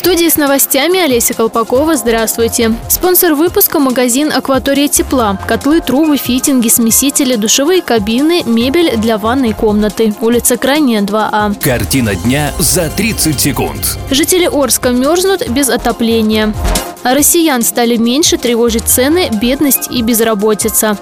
Студии с новостями Олеся Колпакова. Здравствуйте. Спонсор выпуска – магазин «Акватория тепла». Котлы, трубы, фитинги, смесители, душевые кабины, мебель для ванной комнаты. Улица Крайняя, 2А. Картина дня за 30 секунд. Жители Орска мерзнут без отопления. А россиян стали меньше тревожить цены, бедность и безработица.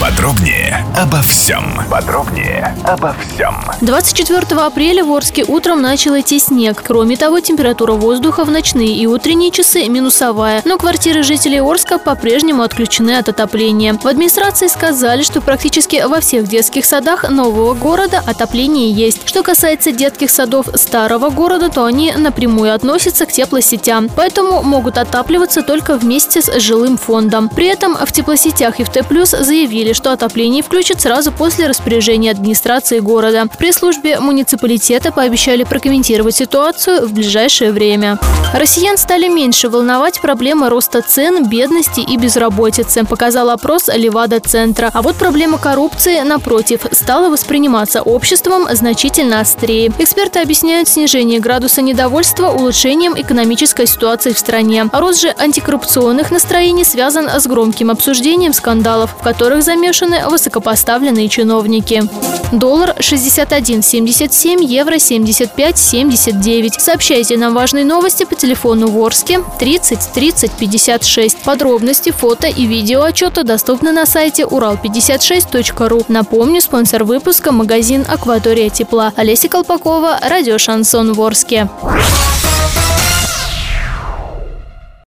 Подробнее обо всем. Подробнее обо всем. 24 апреля в Орске утром начал идти снег. Кроме того, температура воздуха в ночные и утренние часы минусовая. Но квартиры жителей Орска по-прежнему отключены от отопления. В администрации сказали, что практически во всех детских садах нового города отопление есть. Что касается детских садов старого города, то они напрямую относятся к теплосетям. Поэтому могут отапливаться только вместе с жилым фондом. При этом в теплосетях и в Т+, заявили, что отопление включат сразу после распоряжения администрации города. В пресс-службе муниципалитета пообещали прокомментировать ситуацию в ближайшее время. Россиян стали меньше волновать проблемы роста цен, бедности и безработицы, показал опрос Левада-центра. А вот проблема коррупции, напротив, стала восприниматься обществом значительно острее. Эксперты объясняют снижение градуса недовольства улучшением экономической ситуации в стране. А рост же антикоррупционных настроений связан с громким обсуждением скандалов, в которых замешаны высокопоставленные чиновники. Доллар 61,77, евро 75,79. Сообщайте нам важные новости по телефону Ворске 30 30 56. Подробности, фото и видео отчета доступны на сайте урал56.ру. Напомню, спонсор выпуска – магазин «Акватория тепла». Олеся Колпакова, радио «Шансон Ворске».